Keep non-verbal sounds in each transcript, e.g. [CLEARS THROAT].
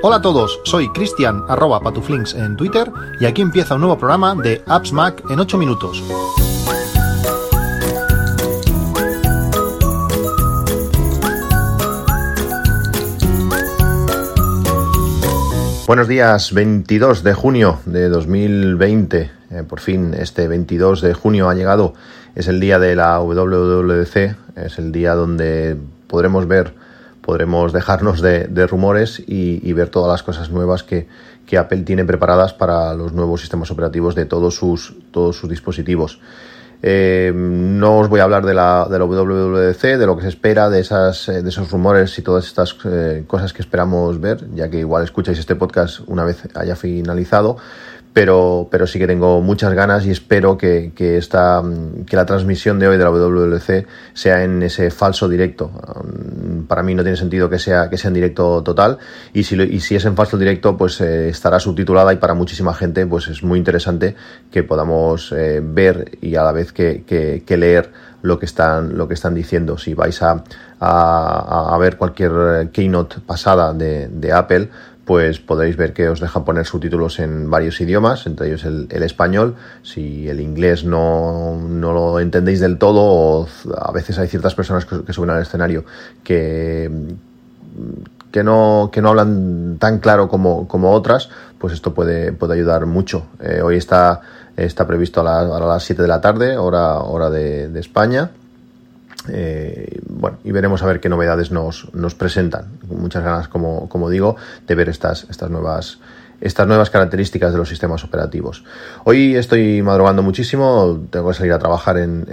Hola a todos, soy Cristian arroba patuflinks en Twitter y aquí empieza un nuevo programa de Apps Mac en 8 minutos. Buenos días, 22 de junio de 2020. Eh, por fin, este 22 de junio ha llegado. Es el día de la WWDC. Es el día donde podremos ver, podremos dejarnos de, rumores y, ver todas las cosas nuevas que, Apple tiene preparadas para los nuevos sistemas operativos de todos sus, todos sus dispositivos. Eh, no os voy a hablar de la, de la WWDC, de lo que se espera, de, esas, eh, de esos rumores y todas estas eh, cosas que esperamos ver, ya que igual escucháis este podcast una vez haya finalizado pero, pero sí que tengo muchas ganas y espero que, que, esta, que la transmisión de hoy de la WWC sea en ese falso directo. Um, para mí no tiene sentido que sea, que sea en directo total y si, y si es en falso directo pues eh, estará subtitulada y para muchísima gente pues es muy interesante que podamos eh, ver y a la vez que, que, leer lo que están, lo que están diciendo. Si vais a, a, ver cualquier keynote pasada de Apple, pues podréis ver que os deja poner subtítulos en varios idiomas, entre ellos el, español. Si el inglés no, lo entendéis del todo, o a veces hay ciertas personas que, suben al escenario que, que, no, que no hablan tan claro como, como otras, pues esto puede, puede ayudar mucho. Eh, hoy está, está previsto a, las 7 de la tarde, hora, hora de España. Eh, bueno, y veremos a ver qué novedades nos, nos presentan. Muchas ganas, como, como digo, de ver estas, estas nuevas estas nuevas características de los sistemas operativos. Hoy estoy madrugando muchísimo, tengo que salir a trabajar en,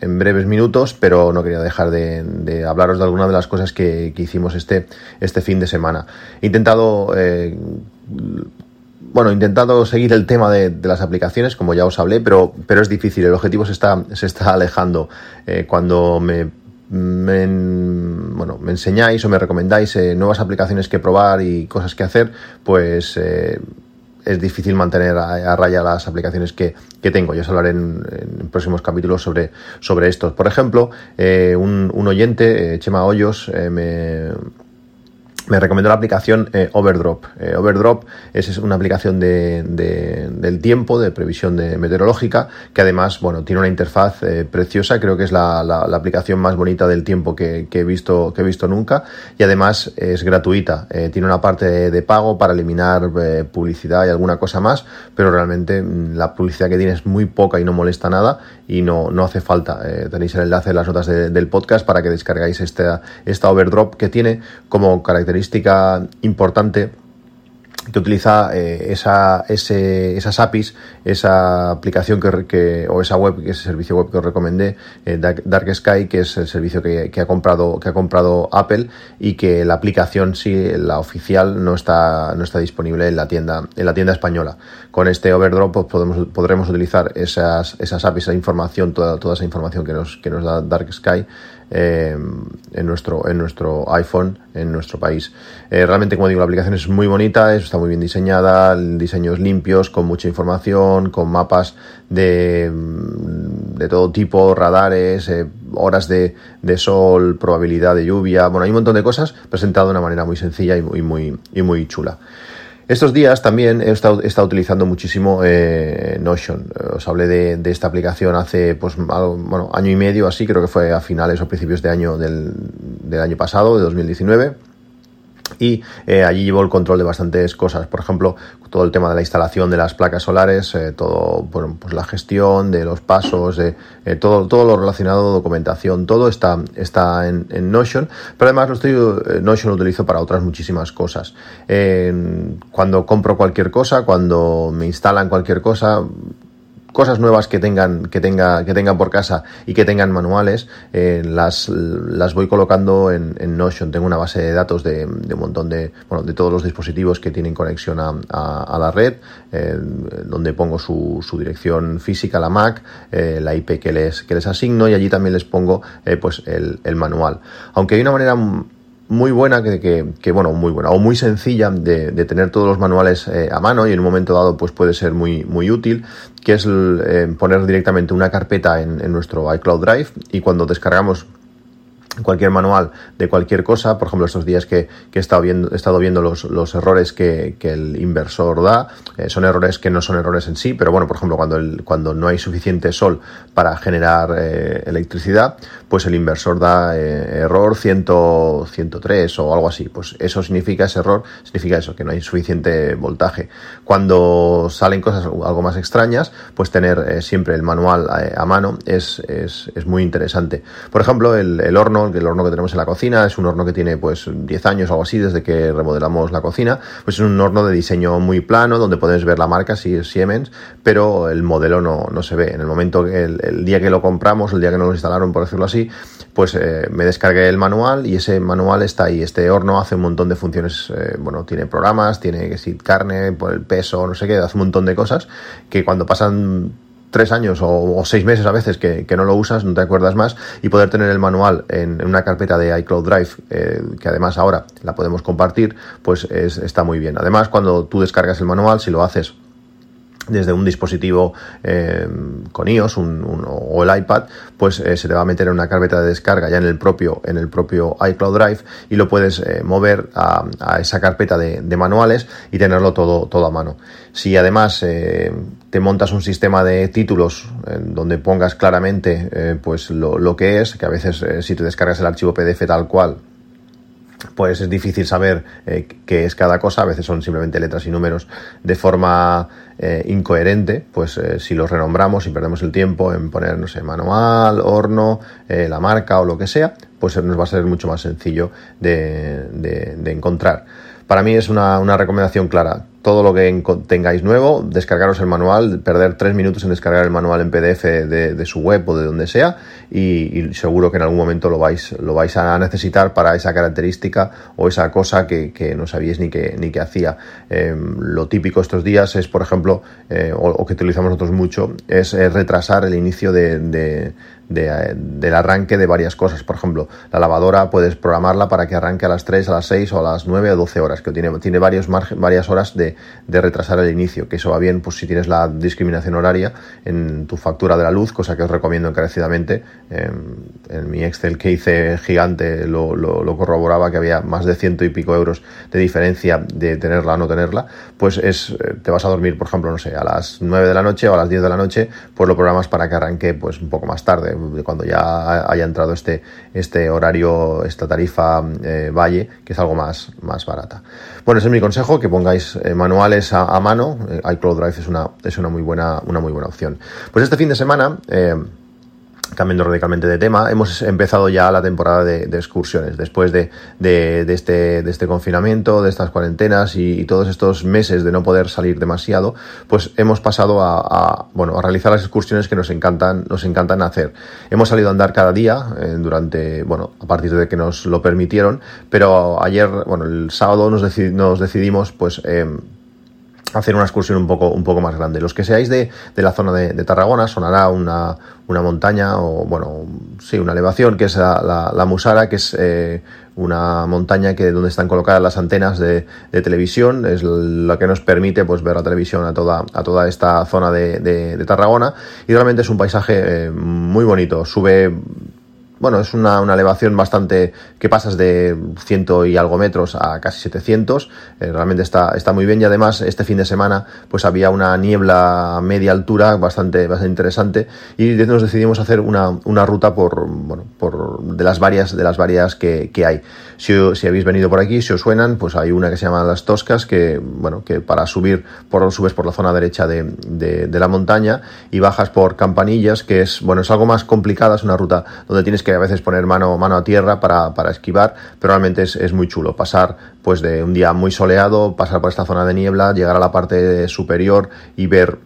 en, breves minutos, pero no quería dejar de, hablaros de algunas de las cosas que, hicimos este, este fin de semana. He intentado eh, bueno, intentado seguir el tema de, las aplicaciones, como ya os hablé, pero, pero es difícil. El objetivo se está, se está alejando. Eh, cuando me, bueno, me enseñáis o me recomendáis eh, nuevas aplicaciones que probar y cosas que hacer, pues eh, es difícil mantener a, raya las aplicaciones que, tengo. Yo os hablaré en, próximos capítulos sobre, sobre estos. Por ejemplo, un, un, oyente, Chema Hoyos, me me recomendó la aplicación eh, Overdrop. Eh, Overdrop es, una aplicación de, del tiempo, de previsión de meteorológica, que además, bueno, tiene una interfaz eh, preciosa, creo que es la, la, aplicación más bonita del tiempo que, he visto, que he visto nunca, y además es gratuita. tiene una parte de, pago para eliminar publicidad y alguna cosa más, pero realmente mm, la publicidad que tiene es muy poca y no molesta nada, y no, no hace falta. tenéis el enlace en las notas del podcast para que descargáis esta, esta Overdrop que tiene como característica característica importante que utiliza eh, esa, ese, esas APIs, esa aplicación que, o esa web, que es el servicio web que os recomendé, eh, Dark, Sky, que es el servicio que, ha comprado, que ha comprado Apple y que la aplicación sí, la oficial, no está, no está disponible en la tienda, en la tienda española. Con este overdrop pues, podemos, podremos utilizar esas, esas APIs, esa información, toda, toda esa información que nos, que nos da Dark Sky eh, en, nuestro, en nuestro iPhone, en nuestro país. Eh, realmente, como digo, la aplicación es muy bonita, está muy bien diseñada, diseños limpios, con mucha información, con mapas de, mm, de todo tipo, radares, eh, horas de, de, sol, probabilidad de lluvia, bueno, hay un montón de cosas presentado de una manera muy sencilla y muy, muy, y muy chula. Estos días también he estado, utilizando muchísimo eh, Notion. Os hablé de, esta aplicación hace pues, bueno, año y medio, así creo que fue a finales o principios de año del año pasado, de 2019 y eh, allí llevo el control de bastantes cosas, por ejemplo, todo el tema de la instalación de las placas solares, eh, todo, pues la gestión de los pasos, eh, todo, todo lo relacionado, documentación, todo está, está en, Notion, pero además lo estoy, Notion lo utilizo para otras muchísimas cosas. cuando compro cualquier cosa, cuando me instalan cualquier cosa, cosas nuevas que tengan, que tenga, que tengan por casa y que tengan manuales, eh, las, las voy colocando en, en, Notion. Tengo una base de datos de, de, un montón de, bueno, de todos los dispositivos que tienen conexión a, la red, eh, donde pongo su, su, dirección física, la Mac, eh, la IP que les, que les asigno y allí también les pongo pues el manual. Aunque hay una manera muy buena, que, que, bueno, muy buena o muy sencilla de, de tener todos los manuales eh, a mano y en un momento dado pues puede ser muy, muy útil, que es eh, poner directamente una carpeta en, en, nuestro iCloud Drive y cuando descargamos cualquier manual de cualquier cosa, por ejemplo, estos días que, he, estado viendo, he estado viendo los, los errores que, que, el inversor da, eh, son errores que no son errores en sí, pero bueno, por ejemplo, cuando, el, cuando no hay suficiente sol para generar eh, electricidad, pues el inversor da eh, error 100, 103 o algo así, pues eso significa, ese error significa eso, que no hay suficiente voltaje. Cuando salen cosas algo más extrañas, pues tener siempre el manual a, mano es, es, es, muy interesante. Por ejemplo, el, el horno el horno que tenemos en la cocina es un horno que tiene pues 10 años o algo así desde que remodelamos la cocina, pues es un horno de diseño muy plano donde puedes ver la marca si es Siemens, pero el modelo no, no se ve. En el momento, el, día que lo compramos, el día que nos lo instalaron, por decirlo así, pues eh, me descargué el manual y ese manual está ahí. Este horno hace un montón de funciones, eh, bueno, tiene programas, tiene que carne, por el peso, no sé qué, hace un montón de cosas que cuando pasan tres años o, seis meses a veces que, no lo usas, no te acuerdas más, y poder tener el manual en, una carpeta de iCloud Drive, eh, que además ahora la podemos compartir, pues está muy bien. Además, cuando tú descargas el manual, si lo haces desde un dispositivo eh, con iOS o el iPad, pues eh, se te va a meter en una carpeta de descarga ya en el propio, en el propio iCloud Drive y lo puedes eh, mover a, esa carpeta de, manuales y tenerlo todo, todo a mano. Si además te montas un sistema de títulos en donde pongas claramente pues lo, lo, que es, que a veces si te descargas el archivo PDF tal cual pues es difícil saber eh, qué es cada cosa, a veces son simplemente letras y números de forma eh, incoherente, pues eh, si los renombramos y perdemos el tiempo en poner, no sé, manual, horno, la marca o lo que sea, pues nos va a ser mucho más sencillo de, encontrar. Para mí es una recomendación clara todo lo que tengáis nuevo, descargaros el manual, perder tres minutos en descargar el manual en PDF de, su web o de donde sea y, seguro que en algún momento lo vais, lo vais a necesitar para esa característica o esa cosa que, no sabíais ni que, ni que hacía. Em, lo típico estos días es, por ejemplo, eh, o, que utilizamos nosotros mucho, es eh, retrasar el inicio de del arranque de varias cosas. Por ejemplo, la lavadora puedes programarla para que arranque a las 3, a las 6 o a las 9 o 12 horas, que tiene, tiene varios varias horas de, retrasar el inicio, que eso va bien pues si tienes la discriminación horaria en tu factura de la luz, cosa que os recomiendo encarecidamente. en mi Excel que hice gigante lo, lo, corroboraba que había más de ciento y pico euros de diferencia de tenerla o no tenerla, pues es, eh, te vas a dormir, por ejemplo, no sé, a las 9 de la noche o a las 10 de la noche, pues lo programas para que arranque pues un poco más tarde, cuando ya haya entrado este, este horario, esta tarifa eh, Valle, que es algo más, más barata. Bueno, ese es mi consejo, que pongáis eh, manuales a, mano. Eh, iCloud Drive es una, es una muy buena, una muy buena opción. Pues este fin de semana cambiando radicalmente de tema, hemos empezado ya la temporada de, excursiones. Después de, este, de este confinamiento, de estas cuarentenas y, todos estos meses de no poder salir demasiado, pues hemos pasado a, bueno, a realizar las excursiones que nos encantan, nos encantan hacer. Hemos salido a andar cada día eh, durante, bueno, a partir de que nos lo permitieron, pero ayer, bueno, el sábado nos, nos decidimos, pues, em, hacer una excursión un poco, un poco más grande. Los que seáis de, de la zona de, Tarragona sonará una, una montaña o, bueno, sí, una elevación que es la, la, Musara, que es eh, una montaña que donde están colocadas las antenas de, de, televisión, es lo que nos permite pues ver la televisión a toda, a toda esta zona de, de Tarragona. Y realmente es un paisaje eh, muy bonito, sube bueno, es una, una, elevación bastante que pasas de ciento y algo metros a casi 700. Eh, realmente está, está muy bien y además este fin de semana pues había una niebla a media altura bastante, bastante interesante y nos decidimos hacer una, una ruta por, bueno, por de las varias, de las varias que, que hay. Si, si, habéis venido por aquí, si os suenan, pues hay una que se llama Las Toscas que, bueno, que para subir, por, subes por la zona derecha de, de, de la montaña y bajas por Campanillas, que es, bueno, es algo más complicada, es una ruta donde tienes que a veces poner mano, mano a tierra para, para esquivar, pero realmente es, es, muy chulo pasar pues de un día muy soleado, pasar por esta zona de niebla, llegar a la parte superior y ver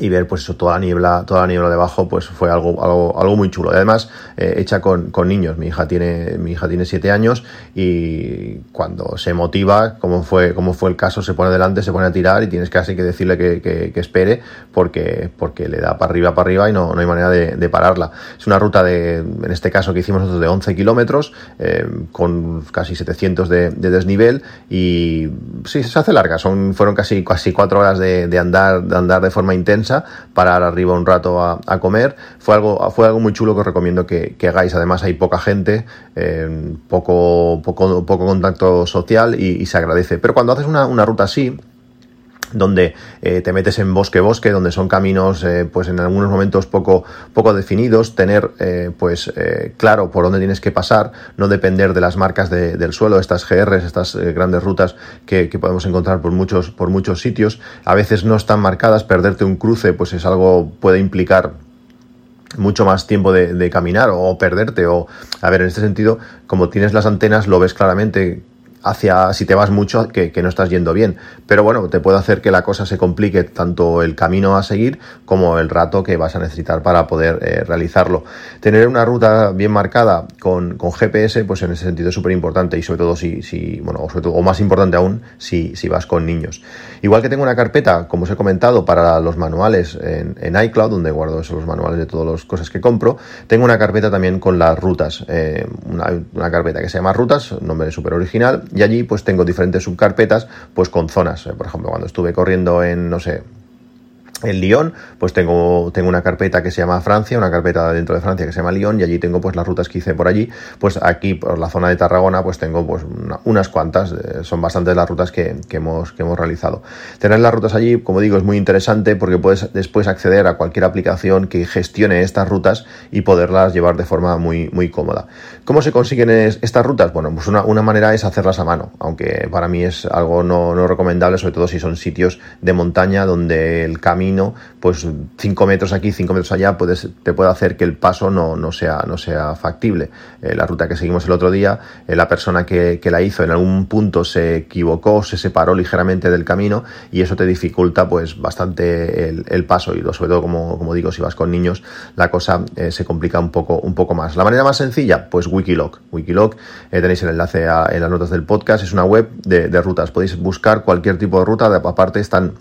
y ver pues eso, toda la niebla, toda la niebla debajo, pues fue algo, algo, algo muy chulo. además, eh, hecha con, con, niños. Mi hija tiene, mi hija tiene siete años y cuando se motiva, como fue, como fue el caso, se pone delante, se pone a tirar y tienes casi que decirle que, que, espere porque, porque le da para arriba, para arriba y no, no hay manera de, de, pararla. Es una ruta de, en este caso que hicimos nosotros de 11 kilómetros, eh, con casi 700 de, de, desnivel y sí, se hace larga. Son, fueron casi, casi cuatro horas de, de andar, de andar de forma intensa parar arriba un rato a, comer. Fue algo, fue algo muy chulo que os recomiendo que, hagáis. Además hay poca gente, eh, poco, poco, poco contacto social y, se agradece. Pero cuando haces una, una ruta así, donde eh, te metes en bosque bosque donde son caminos eh, pues en algunos momentos poco poco definidos. Tener eh, pues claro por dónde tienes que pasar no depender de las marcas del suelo estas GRs estas grandes rutas que, podemos encontrar por muchos por muchos sitios. A veces no están marcadas perderte un cruce pues es algo puede implicar mucho más tiempo de, de, caminar o perderte o a ver en este sentido como tienes las antenas lo ves claramente hacia si te vas mucho que, no estás yendo bien. Pero bueno, te puede hacer que la cosa se complique tanto el camino a seguir como el rato que vas a necesitar para poder eh, realizarlo. Tener una ruta bien marcada con, GPS, pues en ese sentido es súper importante y sobre todo si, si bueno, o, sobre todo, o más importante aún si, si vas con niños. Igual que tengo una carpeta, como os he comentado, para los manuales en, iCloud, donde guardo esos los manuales de todas las cosas que compro, tengo una carpeta también con las rutas, eh, una, una carpeta que se llama Rutas, nombre súper original, y allí pues tengo diferentes subcarpetas pues con zonas. Por ejemplo, cuando estuve corriendo en, no sé, en Lyon, pues tengo, tengo una carpeta que se llama Francia, una carpeta dentro de Francia que se llama Lyon, y allí tengo pues las rutas que hice por allí. Pues aquí, por la zona de Tarragona, pues tengo pues unas cuantas, eh, son bastantes las rutas que, hemos, que hemos realizado. Tener las rutas allí, como digo, es muy interesante porque puedes después acceder a cualquier aplicación que gestione estas rutas y poderlas llevar de forma muy, muy cómoda. ¿Cómo se consiguen estas rutas? Bueno, pues una, una manera es hacerlas a mano, aunque para mí es algo no, no recomendable, sobre todo si son sitios de montaña donde el camino pues 5 metros aquí, 5 metros allá, puedes, te puede hacer que el paso no, no, sea, no sea factible. Eh, la ruta que seguimos el otro día, eh, la persona que, la hizo en algún punto se equivocó, se separó ligeramente del camino y eso te dificulta pues bastante el, paso y sobre todo como, como, digo, si vas con niños, la cosa eh, se complica un poco, un poco más. La manera más sencilla, pues Wikiloc. Wikiloc, tenéis el enlace en las notas del podcast, es una web de, de rutas. Podéis buscar cualquier tipo de ruta, aparte están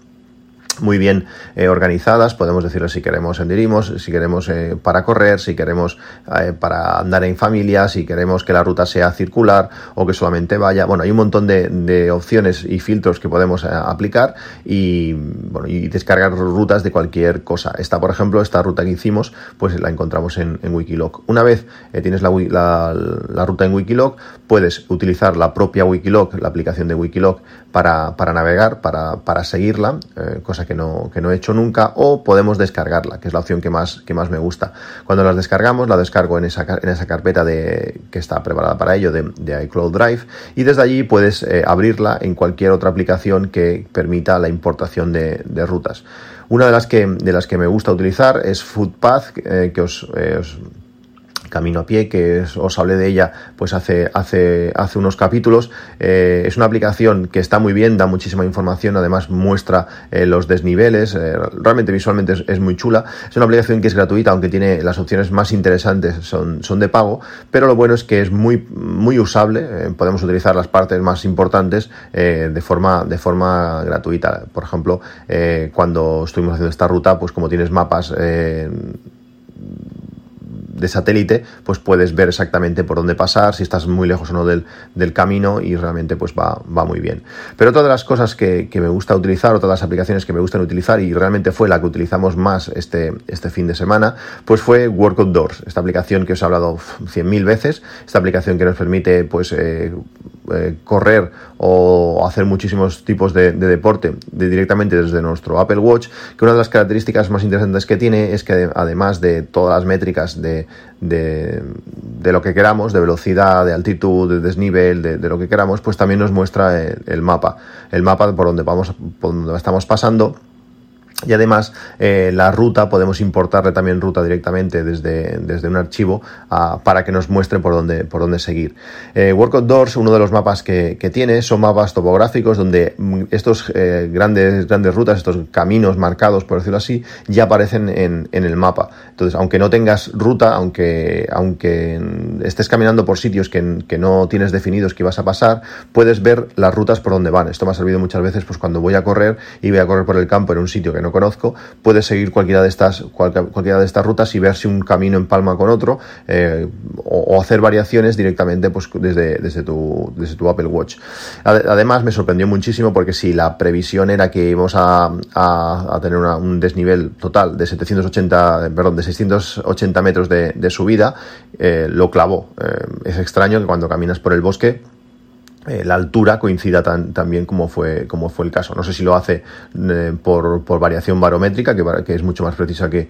muy bien eh, organizadas, podemos decirle si queremos senderismos, si queremos eh, para correr, si queremos eh, para andar en familia, si queremos que la ruta sea circular o que solamente vaya. Bueno, hay un montón de, opciones y filtros que podemos aplicar y, bueno, y descargar rutas de cualquier cosa. Esta, por ejemplo, esta ruta que hicimos, pues la encontramos en, en Wikiloc. Una vez tienes la, la, la, ruta en Wikiloc, puedes utilizar la propia Wikiloc, la aplicación de Wikiloc, para, para navegar, para, para seguirla, cosa que no, que no he hecho nunca, o podemos descargarla, que es la opción que más, que más me gusta. Cuando las descargamos, la descargo en esa, en esa carpeta de, que está preparada para ello de, iCloud Drive, y desde allí puedes eh, abrirla en cualquier otra aplicación que permita la importación de, rutas. Una de las que, de las que me gusta utilizar es Footpath, eh, que os, eh, os Camino a Pie, que os hablé de ella pues hace, hace, hace unos capítulos. Eh, es una aplicación que está muy bien, da muchísima información, además muestra eh, los desniveles, eh, realmente visualmente es, muy chula. Es una aplicación que es gratuita, aunque tiene las opciones más interesantes son, son de pago, pero lo bueno es que es muy, muy usable, podemos utilizar las partes más importantes de, forma, de forma gratuita. Por ejemplo, cuando estuvimos haciendo esta ruta, pues como tienes mapas de satélite, pues puedes ver exactamente por dónde pasar, si estás muy lejos o no del, del camino y realmente pues va, va, muy bien. Pero otra de las cosas que, que, me gusta utilizar, otras de las aplicaciones que me gustan utilizar y realmente fue la que utilizamos más este, este fin de semana, pues fue Work Outdoors, esta aplicación que os he hablado cien mil veces, esta aplicación que nos permite pues eh, eh, correr o hacer muchísimos tipos de, deporte directamente desde nuestro Apple Watch, que una de las características más interesantes que tiene es que además de todas las métricas de, de, lo que queramos, de velocidad, de altitud, de desnivel, de, lo que queramos, pues también nos muestra el, mapa, el mapa por donde vamos, por donde estamos pasando y además eh, la ruta podemos importarle también ruta directamente desde, desde un archivo ah, para que nos muestre por dónde, por dónde seguir. Eh, Work Outdoors, uno de los mapas que, que, tiene, son mapas topográficos donde mm, estos eh, grandes, grandes rutas, estos caminos marcados, por decirlo así, ya aparecen en, en, el mapa. Entonces, aunque no tengas ruta, aunque, aunque estés caminando por sitios que, que no tienes definidos que vas a pasar, puedes ver las rutas por donde van. Esto me ha servido muchas veces pues, cuando voy a correr y voy a correr por el campo en un sitio que no conozco, puedes seguir cualquiera de estas, cualquiera de estas rutas y ver si un camino empalma con otro eh, o, hacer variaciones directamente pues, desde, desde, tu, desde tu Apple Watch. Además, me sorprendió muchísimo porque si la previsión era que íbamos a, a, tener un desnivel total de 780, perdón, de 680 metros de, subida, eh, lo clavó. Eh, es extraño que cuando caminas por el bosque eh, la altura coincida tan, bien como fue, como fue el caso. No sé si lo hace eh, por, por, variación barométrica, que, que, es mucho más precisa que,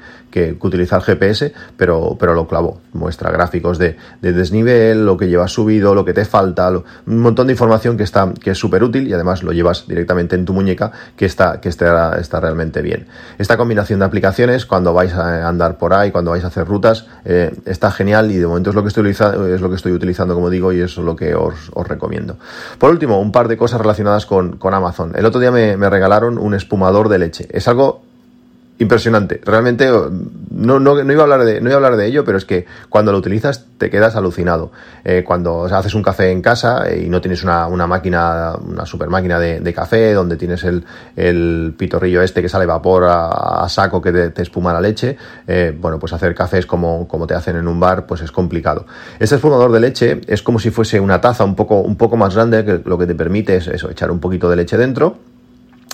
utilizar GPS, pero, pero lo clavó. Muestra gráficos de, de, desnivel, lo que llevas subido, lo que te falta, un montón de información que, está, que es súper útil y además lo llevas directamente en tu muñeca, que, está, que está, está realmente bien. Esta combinación de aplicaciones, cuando vais a andar por ahí, cuando vais a hacer rutas, eh, está genial y de momento es lo que estoy es lo que estoy utilizando, como digo, y es lo que os recomiendo. Por último, un par de cosas relacionadas con, Amazon. El otro día me, me regalaron un espumador de leche. Es algo impresionante. Realmente no, no, iba a hablar de, no iba a hablar de ello, pero es que cuando lo utilizas te quedas alucinado. Eh, cuando haces un café en casa y no tienes una, máquina, una super máquina de, café, donde tienes el, pitorrillo este que sale vapor a, saco que te, espuma la leche, eh, bueno, pues hacer cafés como, como te hacen en un bar, pues es complicado. Este espumador de leche es como si fuese una taza un poco, un poco más grande, que lo que te permite es eso, echar un poquito de leche dentro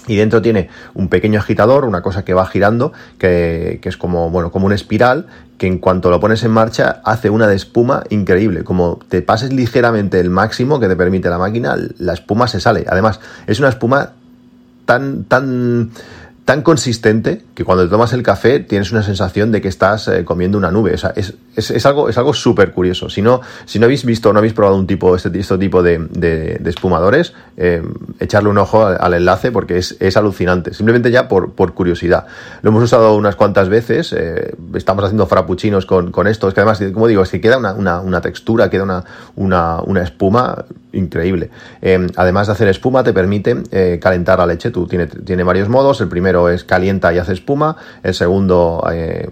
y dentro tiene un pequeño agitador, una cosa que va girando, que, es como, bueno, como una espiral, que en cuanto lo pones en marcha hace una de espuma increíble. Como te pases ligeramente el máximo que te permite la máquina, la espuma se sale. Además, es una espuma tan, tan tan consistente que cuando te tomas el café tienes una sensación de que estás eh, comiendo una nube. O sea, es, es, algo, es algo súper curioso. Si no, si no habéis visto o no habéis probado un tipo, este, este tipo de, espumadores, eh, echarle un ojo al, enlace porque es, es, alucinante. Simplemente ya por, por, curiosidad. Lo hemos usado unas cuantas veces. Eh, estamos haciendo frappuccinos con, con esto. Es que además, como digo, es que queda una, una, una textura, queda una, una, una espuma increíble. además de hacer espuma, te permite calentar la leche. Tú tiene, tiene varios modos. El primero es calienta y hace espuma, el segundo eh,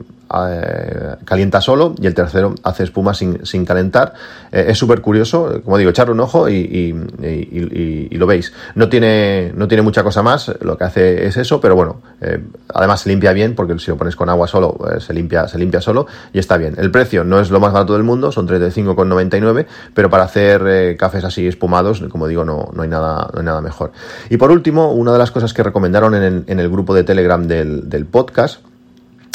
eh, calienta solo y el tercero hace espuma sin, sin calentar. Eh, es súper curioso, como digo, echarle un ojo y, lo veis. No tiene, no tiene mucha cosa más, lo que hace es eso, pero bueno, además se limpia bien porque si lo pones con agua solo, se, limpia, se limpia solo y está bien. El precio no es lo más barato del mundo, son 35,99, pero para hacer cafés así espumados, como digo, no, no, hay nada, no hay nada mejor. Y por último, una de las cosas que recomendaron en el, grupo de Telegram del podcast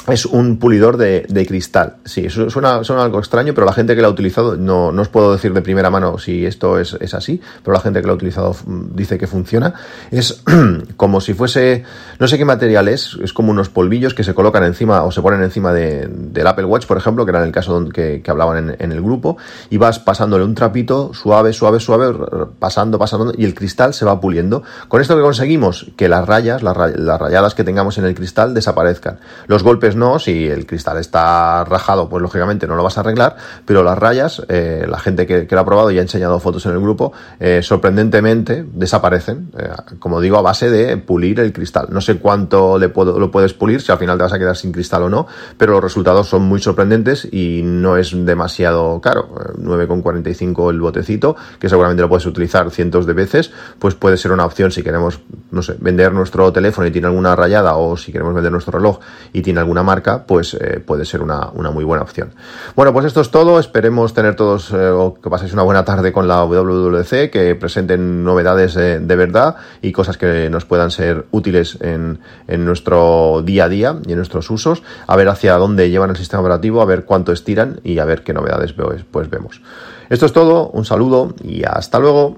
es un pulidor de, cristal. Sí, suena, suena, algo extraño, pero la gente que lo ha utilizado, no, no os puedo decir de primera mano si esto es, es, así, pero la gente que lo ha utilizado mm, dice que funciona. Es [CLEARS THROAT] como si fuese, no sé qué material es, es como unos polvillos que se colocan encima o se ponen encima de, del Apple Watch, por ejemplo, que era el caso que, que hablaban en, en, el grupo, y vas pasándole un trapito suave, suave, suave, pasando, pasando, y el cristal se va puliendo. Con esto que conseguimos, que las rayas, las, las rayadas que tengamos en el cristal desaparezcan. Los golpes no, si el cristal está rajado, pues lógicamente no lo vas a arreglar, pero las rayas, eh, la gente que, lo ha probado y ha enseñado fotos en el grupo, eh, sorprendentemente desaparecen, eh, como digo, a base de pulir el cristal. No sé cuánto le puedo, lo puedes pulir, si al final te vas a quedar sin cristal o no, pero los resultados son muy sorprendentes y no es demasiado caro. 9,45 el botecito, que seguramente lo puedes utilizar cientos de veces, pues puede ser una opción si queremos, no sé, vender nuestro teléfono y tiene alguna rayada o si queremos vender nuestro reloj y tiene alguna marca, pues eh, puede ser una, muy buena opción. Bueno, pues esto es todo. Esperemos tener todos eh, o que paséis una buena tarde con la WWDC, que presenten novedades de verdad y cosas que nos puedan ser útiles en, en nuestro día a día y en nuestros usos. A ver hacia dónde llevan el sistema operativo, a ver cuánto estiran y a ver qué novedades pues vemos. Esto es todo. Un saludo y hasta luego.